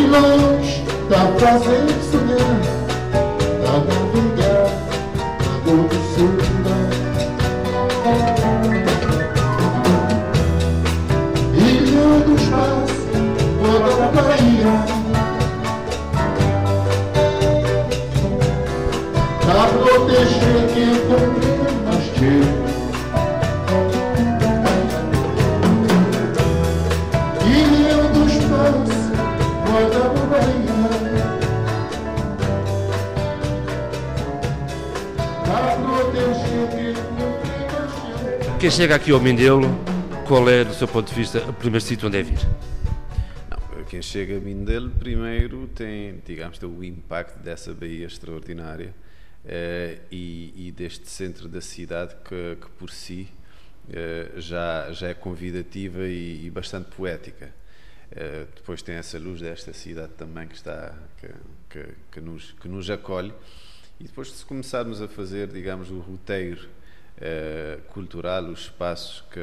de longe está fazendo sonhar, na navegar, na Quem chega aqui ao Mindelo, qual é, do seu ponto de vista, o primeiro sítio onde é vir? Não, quem chega a Mindelo primeiro tem, digamos, tem o impacto dessa baía extraordinária eh, e, e deste centro da cidade que, que por si eh, já, já é convidativa e, e bastante poética. Eh, depois tem essa luz desta cidade também que está que, que, que nos, que nos acolhe e depois se começarmos a fazer, digamos, o roteiro eh, cultural, os espaços que,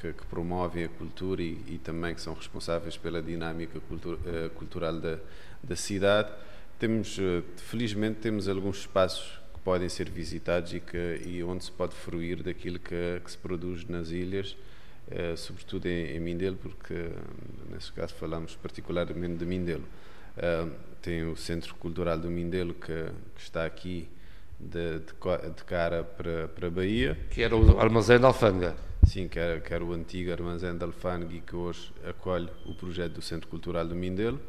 que, que promovem a cultura e, e também que são responsáveis pela dinâmica cultu eh, cultural da, da cidade. Temos, eh, felizmente, temos alguns espaços que podem ser visitados e, que, e onde se pode fruir daquilo que, que se produz nas ilhas, sobretudo em, em Mindelo, porque nesse caso falamos particularmente de Mindelo. Eh, tem o Centro Cultural do Mindelo que, que está aqui de, de, de cara para, para a Bahia. Que era o armazém da Alfândega. Sim, que era, que era o antigo armazém de Alfândega e que hoje acolhe o projeto do Centro Cultural do Mindelo.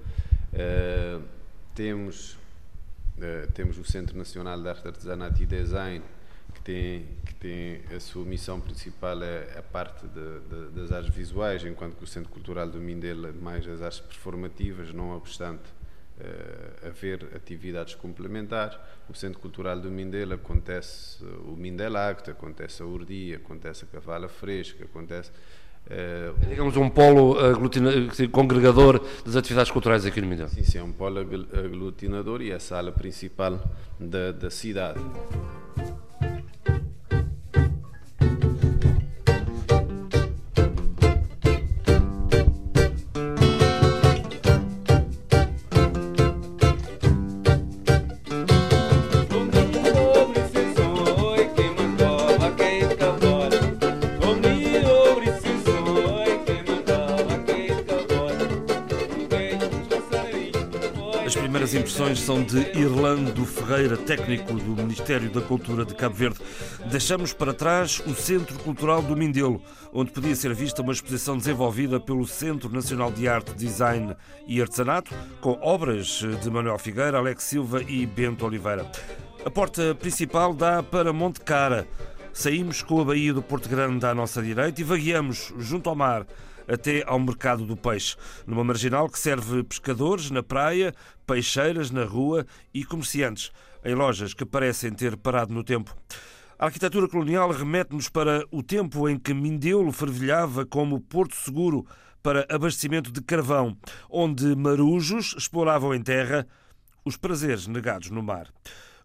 Eh, temos, eh, temos o Centro Nacional de Arte, Artesanato e Design, que tem, que tem a sua missão principal é a parte de- de- das artes visuais, enquanto que o Centro Cultural do Mindelo é mais as artes performativas, não obstante eh, haver atividades complementares. O Centro Cultural do Mindelo acontece o Mindelacto, acontece a Urdi, acontece a Cavala Fresca, acontece eh, Digamos um polo congregador das atividades culturais aqui no Mindelo. Sim, sim, é um polo agl- aglutinador e é a sala principal da, da cidade. São de Irlando Ferreira, técnico do Ministério da Cultura de Cabo Verde. Deixamos para trás o Centro Cultural do Mindelo, onde podia ser vista uma exposição desenvolvida pelo Centro Nacional de Arte, Design e Artesanato, com obras de Manuel Figueira, Alex Silva e Bento Oliveira. A porta principal dá para Monte Cara. Saímos com a Baía do Porto Grande à nossa direita e vagueamos junto ao mar até ao mercado do peixe, numa marginal que serve pescadores na praia, peixeiras na rua e comerciantes em lojas que parecem ter parado no tempo. A arquitetura colonial remete-nos para o tempo em que Mindelo fervilhava como porto seguro para abastecimento de carvão, onde marujos exploravam em terra os prazeres negados no mar.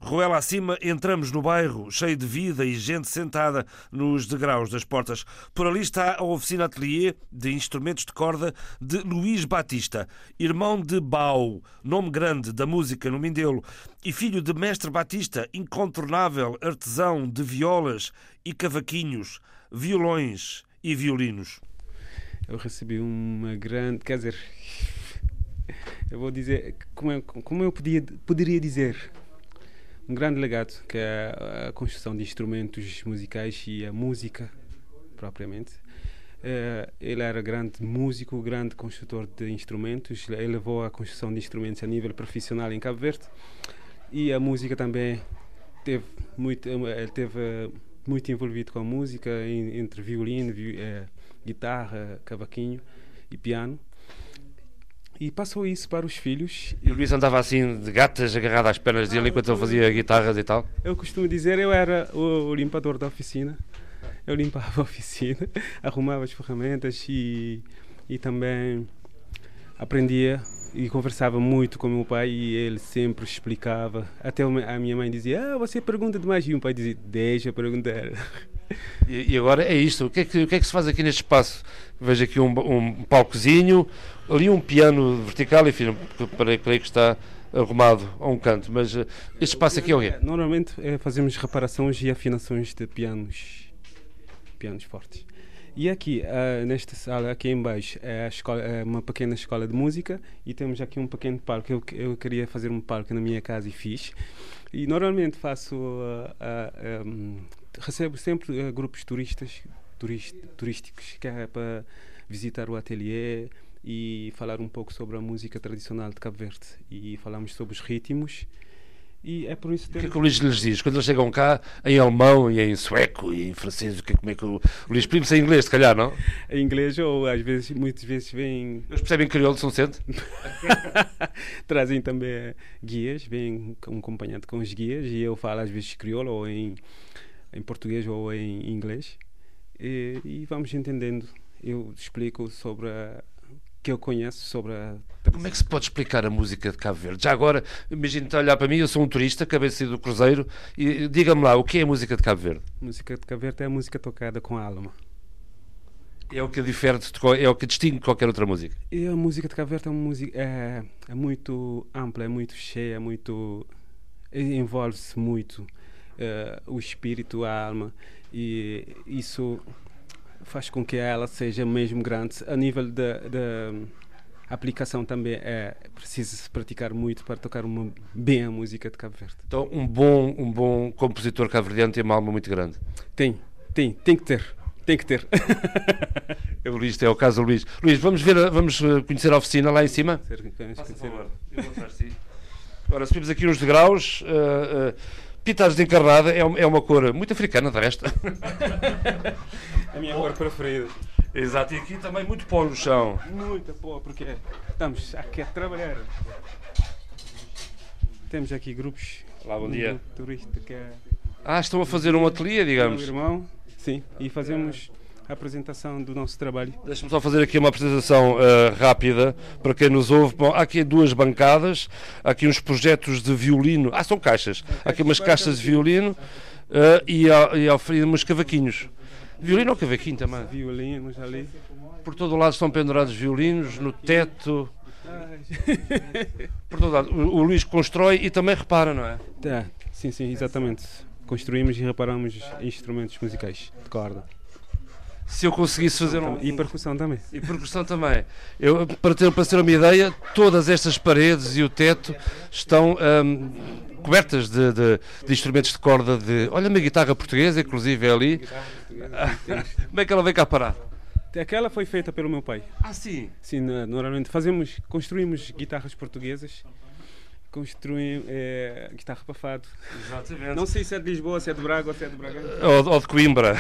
Ruela acima, entramos no bairro, cheio de vida e gente sentada nos degraus das portas. Por ali está a oficina atelier de instrumentos de corda de Luís Batista, irmão de Bau, nome grande da música no Mindelo, e filho de Mestre Batista, incontornável artesão de violas e cavaquinhos, violões e violinos. eu recebi uma grande, quer dizer, eu vou dizer, como eu, como eu podia, poderia dizer, um grande legado, que é a construção de instrumentos musicais e a música propriamente. Eh, Ele era grande músico, grande construtor de instrumentos, ele levou a construção de instrumentos a nível profissional em Cabo Verde e a música também teve muito, ele teve eh, muito envolvido com a música, entre violino, vi- eh, guitarra, cavaquinho e piano. E passou isso para os filhos. E o Luís andava assim de gatas agarrado às pernas dele enquanto ele fazia guitarras e tal. Eu costumo dizer, eu era o, limpador da oficina. Eu limpava a oficina, arrumava as ferramentas e, e também aprendia e conversava muito com o meu pai e ele sempre explicava. Até a minha mãe dizia, ah, você pergunta demais. E o pai dizia, deixa eu perguntar. E, e agora é isto. O que é, que, o que é que se faz aqui neste espaço? Vejo aqui um, um palcozinho, ali um piano vertical, enfim, para creio que está arrumado a um canto. Mas eh, este espaço aqui é o quê? Normalmente eh, fazemos reparações e afinações de pianos, pianos fortes. E aqui, ah, nesta sala, aqui em baixo, é, escola, é uma pequena escola de música e temos aqui um pequeno palco. Eu, eu queria fazer um palco na minha casa e fiz. E normalmente faço, ah, ah, hum, recebo sempre ah, grupos turistas, turist, turísticos que é para visitar o ateliê e falar um pouco sobre a música tradicional de Cabo Verde. E falamos sobre os ritmos. E é por isso O que é que o Luís lhes diz? Quando eles chegam cá, em alemão e em sueco e em francês, o que, como é que o, o Luís prime-se em inglês, se calhar, não? em inglês ou às vezes, muitas vezes vêm, Eles percebem crioulo São Centro? trazem também guias, vêm com- acompanhado com os guias e eu falo às vezes crioulo ou em, em português ou em inglês e, e vamos entendendo. Eu explico sobre a, que eu conheço sobre a Como é que se pode explicar a música de Cabo Verde? Já agora, imagina te a olhar para mim, eu sou um turista, acabei de sair do Cruzeiro, e diga-me lá, o que é a música de Cabo Verde? música de Cabo Verde é a música tocada com a alma. É o que difere, é o que distingue qualquer outra música. E a música de Cabo Verde é, uma música, é, é muito ampla, é muito cheia, é muito envolve-se muito eh, o espírito, a alma e isso faz com que ela seja mesmo grande. A nível da aplicação também é preciso se praticar muito para tocar uma, bem a música de Cabo Verde. Então, um bom, um bom compositor cabo-verdiano tem uma alma muito grande. Tem, tem, tem que ter, tem que ter. É o Luís, é o caso do Luís. Luís, vamos, ver, vamos eh, conhecer a oficina lá em cima? Agora, subimos aqui nos degraus. Uh, uh, Pitares de encarnada é, é uma cor muito africana, de resto. A minha cor preferida. Exato, e aqui também muito pó no chão. Muito boa, porque estamos aqui a trabalhar. Temos aqui grupos. Olá, bom dia. turista que é Ah, estão a fazer um ateliê, meu digamos. irmão. Sim, e fazemos a apresentação do nosso trabalho. Deixa-me só fazer aqui uma apresentação eh, rápida para quem nos ouve. Bom, há aqui duas bancadas, há aqui uns projetos de violino. Ah, são caixas. Há aqui umas caixas de violino eh, e, há, e há uns cavaquinhos. Violino ou cavaquinho também? Violinos ali. Por todo o lado estão pendurados violinos, no teto. Por todo lado. O, o Luís constrói e também repara, não é? Tá, sim, sim, exatamente. Construímos e reparamos instrumentos musicais de corda. Se eu conseguisse fazer um. E percussão também. E percussão também. Eu, para, ter, para ter uma ideia, todas estas paredes e o teto estão ahm, cobertas de, de- de instrumentos de corda de. Olha uma guitarra portuguesa, inclusive é ali. Como é que ela vem cá parar? Aquela foi feita pelo meu pai. Ah, sim. Sim, normalmente fazemos, construímos guitarras portuguesas. Construímos eh, guitarra para fado. Exatamente. Não sei se é de Lisboa, se é de Braga ou se é de Bragança. Ou, ou de Coimbra.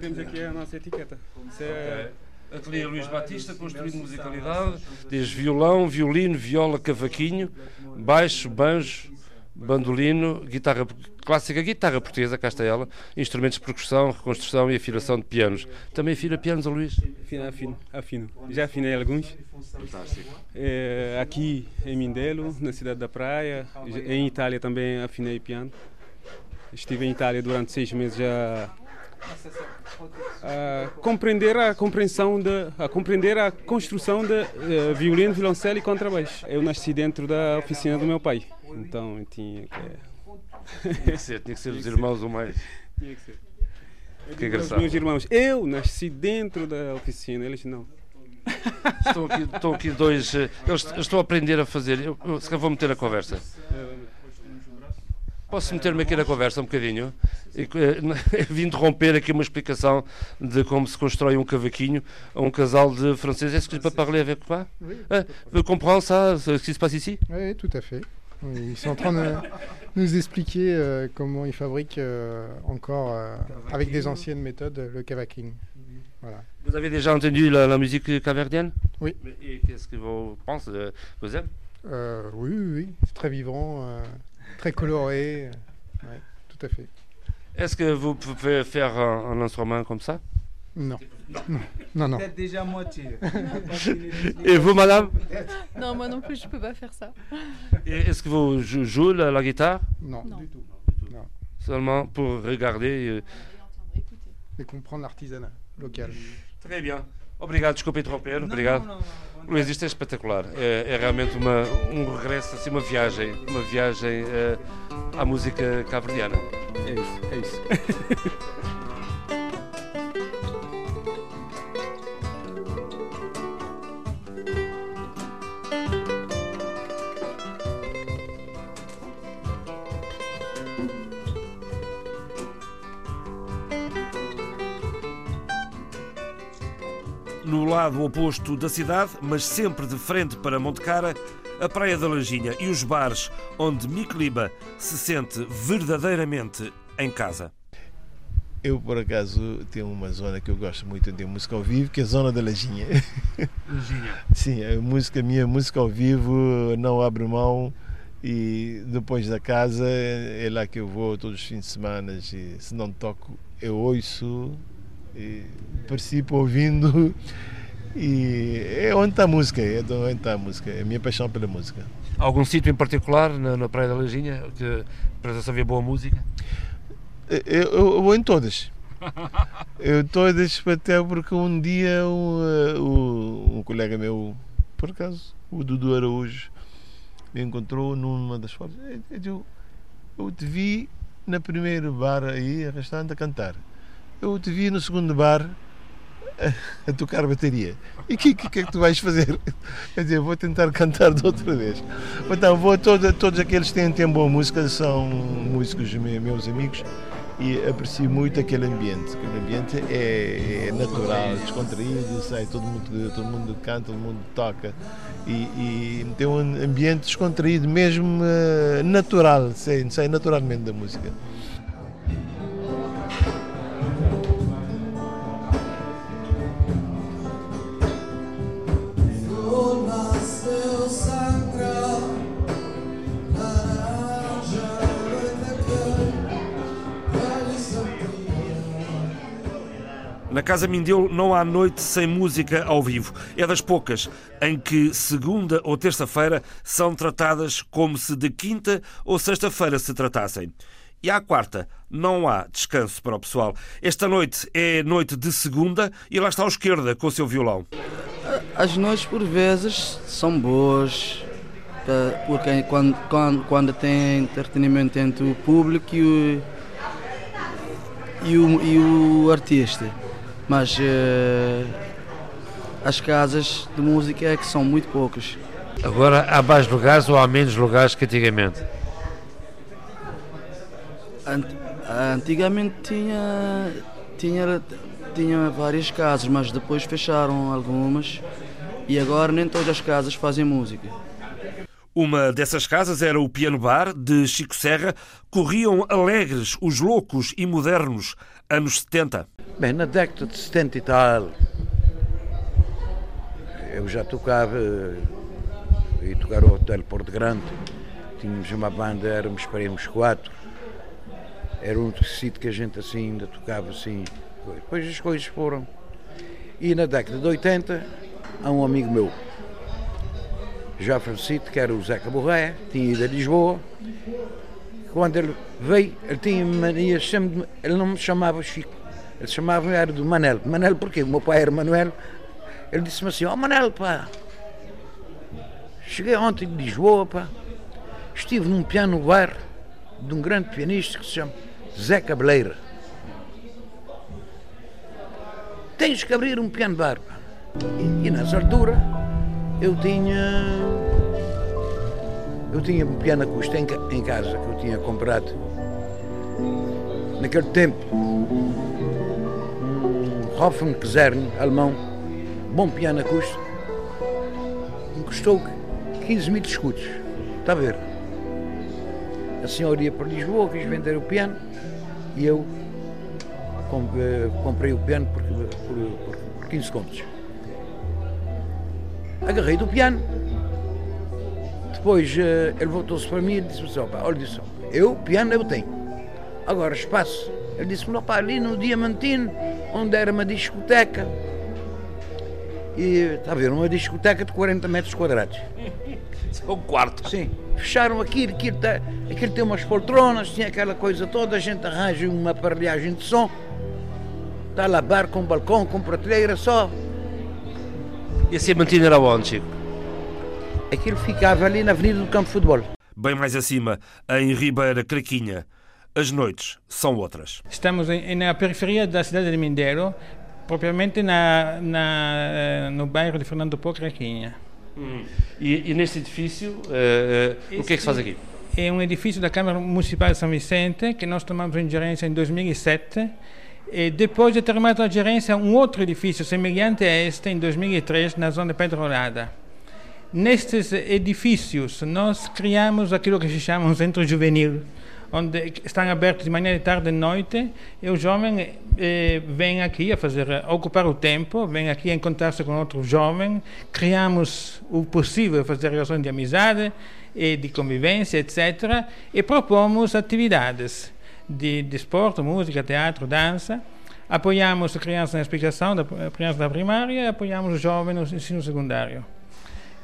Temos aqui a nossa etiqueta. Isso é- Ateliê Luís Batista, construído musicalidade, diz violão, violino, viola, cavaquinho, baixo, banjo, bandolino, guitarra clássica, guitarra portuguesa, cá está ela, instrumentos de percussão, reconstrução e afinação de pianos. Também afina pianos, Luís? Afino, afino, afino. Já afinei alguns. Eh, aqui em Mindelo, na cidade da Praia. Em Itália também afinei piano. Estive em Itália durante seis meses a, a compreender a compreensão de, a compreender a construção de eh, violino, violoncelo e contrabaixo. Eu nasci dentro da oficina do meu pai, então eu tinha que Tinha que ser, tinha que ser os irmãos o mais. tinha que ser. Eu Que engraçado. meus irmãos, eu nasci dentro da oficina, eles não. Estão aqui, estão aqui dois. eh, Eles, eles estão a aprender a fazer. Eu, eu se calhar vou meter na conversa. Posso meter-me aqui na conversa um bocadinho? Eh, Vim interromper aqui uma explicação de como se constrói um cavaquinho a um casal de franceses. Est-ce que je peux parler avec toi Oui, Ah, Vous comprenez ça, ce qui se passe ici oui, tout à fait. Oui, Ils sont en train de nous expliquer euh, comment ils fabriquent euh, encore, euh, avec des anciennes méthodes, le cavaquing. Voilà. Vous avez déjà entendu la, la musique capverdienne Oui. Et qu'est-ce que vous pensez Vous aimez Euh, oui, oui, oui. C'est très vivant, euh, très coloré. ouais, tout à fait. Est-ce que vous pouvez faire un, un instrument comme ça? Non. Non, non. non. Peut-être déjà moitié. Et vous, madame Non, moi non plus, je peux pas faire ça. Et Est-ce que vous jou- jouez la, la guitare Non, Non. du tout. Seulement pour regarder euh. Et comprendre l'artisanat local. Très bien. Obrigado, desculpe interromper. Obrigado. Não, não, não. Luís, isto é espetacular. É, é realmente uma, um regresso, assim, uma viagem, uma viagem eh, à música cabo-verdiana. É isso, é isso. lado oposto da cidade, mas sempre de frente para Montecara, a Praia da Lanjinha e os bares onde Miqueliba se sente verdadeiramente em casa. Eu, por acaso, tenho uma zona que eu gosto muito de música ao vivo, que é a zona da Lajinha. Sim, a música, a minha música ao vivo não abre mão e depois da casa é lá que eu vou todos os fins de semana e se não toco eu ouço e participo ouvindo e é onde está a música, é de onde está a música, é a minha paixão pela música. Algum sítio em particular na, na Praia da Lanjinha que para se ouvir boa música? Eu, eu- eu vou em todas. Eu todas, até porque um dia um, eh, um colega meu, por acaso, o Dudu Araújo, me encontrou numa das fotos. Eu, eu, eu te vi no primeiro bar aí, restaurante, a cantar. Eu te vi no segundo bar a, tocar bateria. E o que, que, que é que tu vais fazer? Quer dizer, vou tentar cantar de outra vez. Então, vou a toda, todos aqueles que têm, têm boa música, são músicos me- meus amigos e aprecio muito aquele ambiente. Aquele ambiente é, é natural, descontraído, sai, todo mundo, todo mundo canta, todo mundo toca e, e tem um ambiente descontraído mesmo eh, natural, sai, sai naturalmente da música. Na Casa Mindelo não há noite sem música ao vivo. É das poucas em que segunda ou terça-feira são tratadas como se de quinta ou sexta-feira se tratassem. E à quarta não há descanso para o pessoal. Esta noite é noite de segunda e lá está o esquerda com o seu violão. As noites, por vezes, são boas, porque quando, quando, quando tem entretenimento entre o público e o, e o, e o artista. Mas eh, as casas de música é que são muito poucas. Agora há mais lugares ou há menos lugares que antigamente? Ant- Antigamente tinha, tinha, tinha várias casas, mas depois fecharam algumas e agora nem todas as casas fazem música. Uma dessas casas era o Piano Bar de Chico Serra. Corriam alegres os loucos e modernos anos 70. Bem, na década de 70 e tal, eu já tocava, ia tocar ao Hotel Porto Grande, tínhamos uma banda, éramos para uns quatro, era um sítio que a gente assim ainda tocava assim, depois as coisas foram. E na década de 80, há um amigo meu, já falecido, que era o Zeca Borré, tinha ido a Lisboa, quando ele veio, ele tinha mania sempre, de- ele não me chamava Chico, ele chamava era do Manel. Manel porquê? O meu pai era Manuel. Ele disse-me assim, ó Manel, pá, cheguei ontem de Lisboa, pá, estive num piano bar de um grande pianista que se chama Zé Cabeleira. Tens que abrir um piano bar, pá. E, e nessa altura eu tinha eu tinha um piano acústico em, em casa que eu tinha comprado naquele tempo Hoffen Kazerne alemão, bom piano acústico, me custou 15 mil escudos. Está a ver? A senhora ia para Lisboa, quis vender o piano e eu eh, comprei o piano porque, por- por- 15 contos. Agarrei do piano. Depois eh, ele voltou-se para mim e disse-me assim, "Opa, olha disse, eu, piano eu tenho. Agora, espaço. Ele disse-me, "Opa, ali no Diamantino, onde era uma discoteca, e está a ver, uma discoteca de 40 metros quadrados. É um quarto. Sim. Fecharam aquilo, aquilo, tá- aquilo tem umas poltronas, tinha aquela coisa toda, a gente arranja uma aparelhagem de som. Está lá bar com balcão, com prateleira só. E assim mantinha era onde, Chico? Aquilo ficava ali na Avenida do Campo de Futebol. Bem mais acima, em Ribeira Craquinha. As noites são outras. Estamos em- na periferia da cidade de Mindelo, propriamente na, na, eh, no bairro de Fernando Pó, Craquinha. E, e neste edifício, eh, eh, o que é que se faz aqui? É um edifício da Câmara Municipal de São Vicente que nós tomamos em gerência em 2007 e depois de terminar a gerência um outro edifício semelhante a este em 2003 na zona de Pedrolada. Nestes edifícios nós criamos aquilo que se chama um centro juvenil, onde estão abertos de manhã, de tarde e de noite, e o jovem eh, vem aqui a fazer, a ocupar o tempo, vem aqui a encontrar-se com outro jovem, criamos o possível fazer relações de amizade e de convivência, etc., e propomos atividades de desporto, música, teatro, dança, apoiamos a criança na explicação, da criança da primária, apoiamos o jovem no ensino secundário.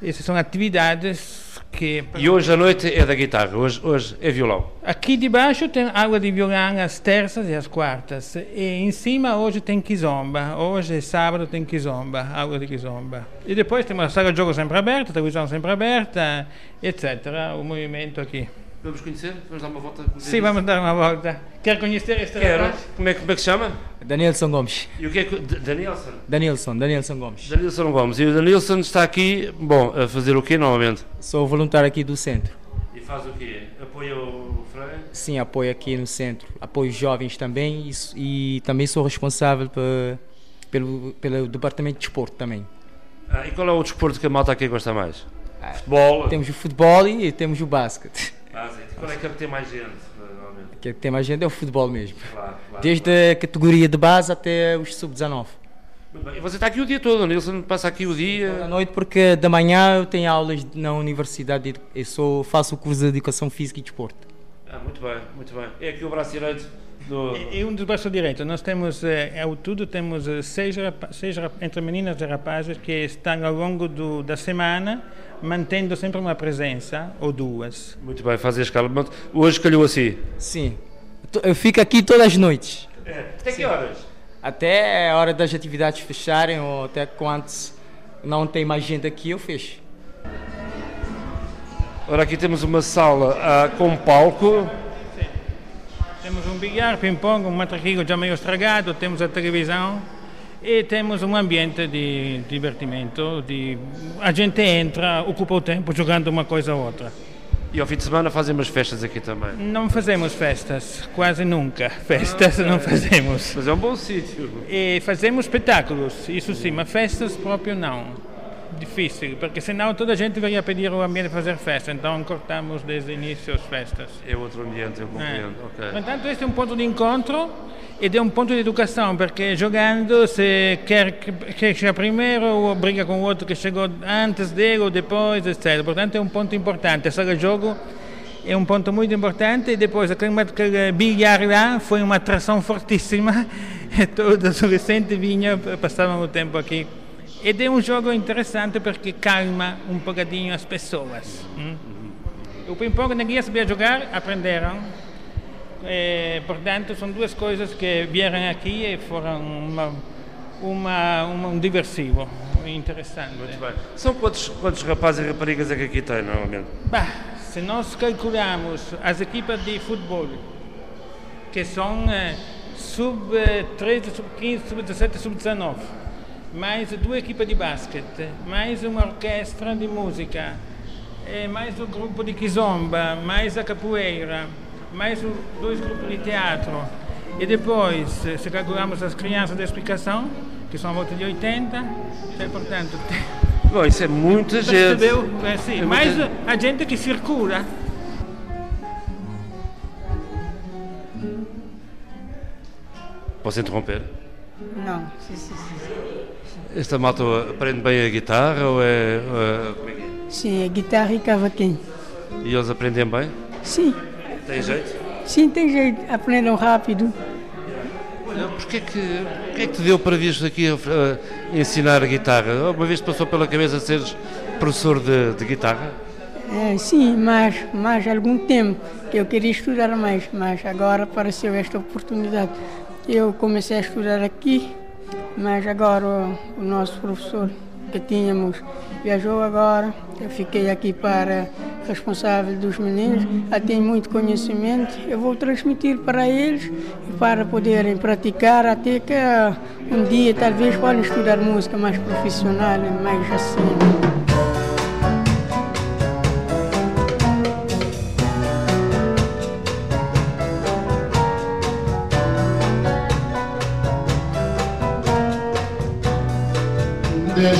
Essas são atividades que E hoje à noite é da guitarra, hoje, hoje é violão. Aqui debaixo tem aula de violão às terças e às quartas. E em cima hoje tem kizomba. Hoje, sábado, tem kizomba, aula de kizomba. E depois temos a sala de jogo sempre aberta, televisão sempre aberta, etc. O movimento aqui. Vamos conhecer? Vamos dar uma volta? Sim, vamos dar uma volta. Quer conhecer este Quero. rapaz? Como é, que- como é que se chama? Danielson Gomes. E o que é que... Danielson? Danielson, Danielson Gomes. Danielson Gomes. E o Danielson está aqui, bom, a fazer o quê normalmente? Sou voluntário aqui do centro. E faz o quê? Apoia o Frei? Sim, apoio aqui no centro. Apoio jovens também e, e também sou responsável pe- pelo, pelo departamento de desporto também. Ah, e qual é o desporto que a malta aqui gosta mais? Futebol? Temos o futebol e temos o basquete. Sim. Qual é que tem mais gente, normalmente? O que tem mais gente é o futebol mesmo. Claro, claro, Desde a categoria de base até os sub-19. Muito bem. E você está aqui o dia todo, o Danielson passa aqui o dia... À noite porque da manhã eu tenho aulas na universidade. Eu sou, faço o curso de Educação Física e Desporto. Ah, muito bem, muito bem. É aqui o braço direito do... E um dos braços direitos. Nós temos, eh, ao tudo, temos eh, seis, seis entre meninas e rapazes que estão ao longo do, da semana mantendo sempre uma presença, ou duas. Muito bem, faz a escala. Mas Hoje calhou assim. Sim. Eu fico aqui todas as noites. Até que horas? Até a hora das atividades fecharem ou até quando não tem mais gente aqui, eu fecho. Ora, aqui temos uma sala ah, com palco. Temos um bilhar, ping-pong, um matraquilho já meio estragado, temos a televisão e temos um ambiente de divertimento. De... A gente entra, ocupa o tempo jogando uma coisa ou outra. E ao fim de semana fazem umas festas aqui também. Não fazemos festas, quase nunca. Festas não fazemos. Mas é um bom sítio. E fazemos espetáculos, isso sim, mas festas próprio não. Difícil, porque senão toda a gente viria pedir o ambiente fazer festa, então cortamos desde o início as festas. É outro ambiente, eu compreendo. Ok. Portanto, este é um ponto de encontro ed é um ponto de educação, porque jogando se quer que chegar primeiro ou briga com outro que chegou antes dele ou depois, etc. Portanto, é um ponto importante. Sala jogo é um ponto muito importante e depois aquele, bilhar lá foi uma atração fortíssima. Todos os adolescentes vinham, passavam o tempo aqui. Ed é um jogo interessante porque calma um bocadinho as pessoas. hum? O ping-pong ninguém sabia jogar, aprenderam. Eh, portanto, são duas coisas que vieram aqui e foram uma, uma, uma- um diversivo interessante. Muito bem. São quantos, quantos rapazes e raparigas é que aqui tem, normalmente? Bah, se nós calculamos as equipas de futebol, que são eh, sub-13, sub-15, sub-17, sub-19, mais duas equipas de basquete, mais uma orquestra de música, mais o grupo de kizomba, mais a capoeira, mais dois grupos de teatro. E depois, se calculamos as crianças de explicação, que são a volta de 80, eh, portanto, Bom, isso é muita gente. Percebeu? É, sim. É Mas muita- a gente que circula. Posso interromper? Non, si, si, si. Esta malta aprende bem a guitarra ou é. ou é- é é? Sim, é guitarra e cavaquinho. E eles aprendem bem? Sim, Tem jeito? sim, tem jeito. Aprendam rápido. Olha, porquê que, porquê é que te deu para vir aqui a, a ensinar a guitarra? Uma vez passou pela cabeça seres professor de, de guitarra? É, sim, mas, mas há algum tempo que eu queria estudar mais, mas agora apareceu esta oportunidade. Eu comecei a estudar aqui, mas agora o, nosso professor que tínhamos viajou agora. Eu fiquei aqui para responsável dos meninos. Já tenho muito conhecimento. Eu vou transmitir para eles para poderem praticar até que ah, um dia talvez possam estudar música mais profissional, mais assim.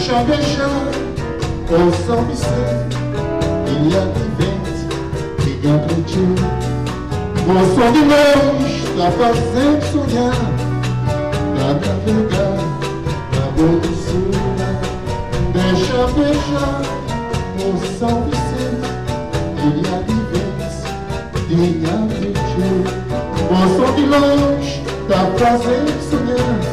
Deixa beijar o São Vicente Il y a des ventes qui gagnent Dieu O som de longe está fazendo sonhar Na navegar na boa do sul. Deixa beijar o São Vicente Il y a des ventes qui gagnent Dieu O som de longe está fazendo sonhar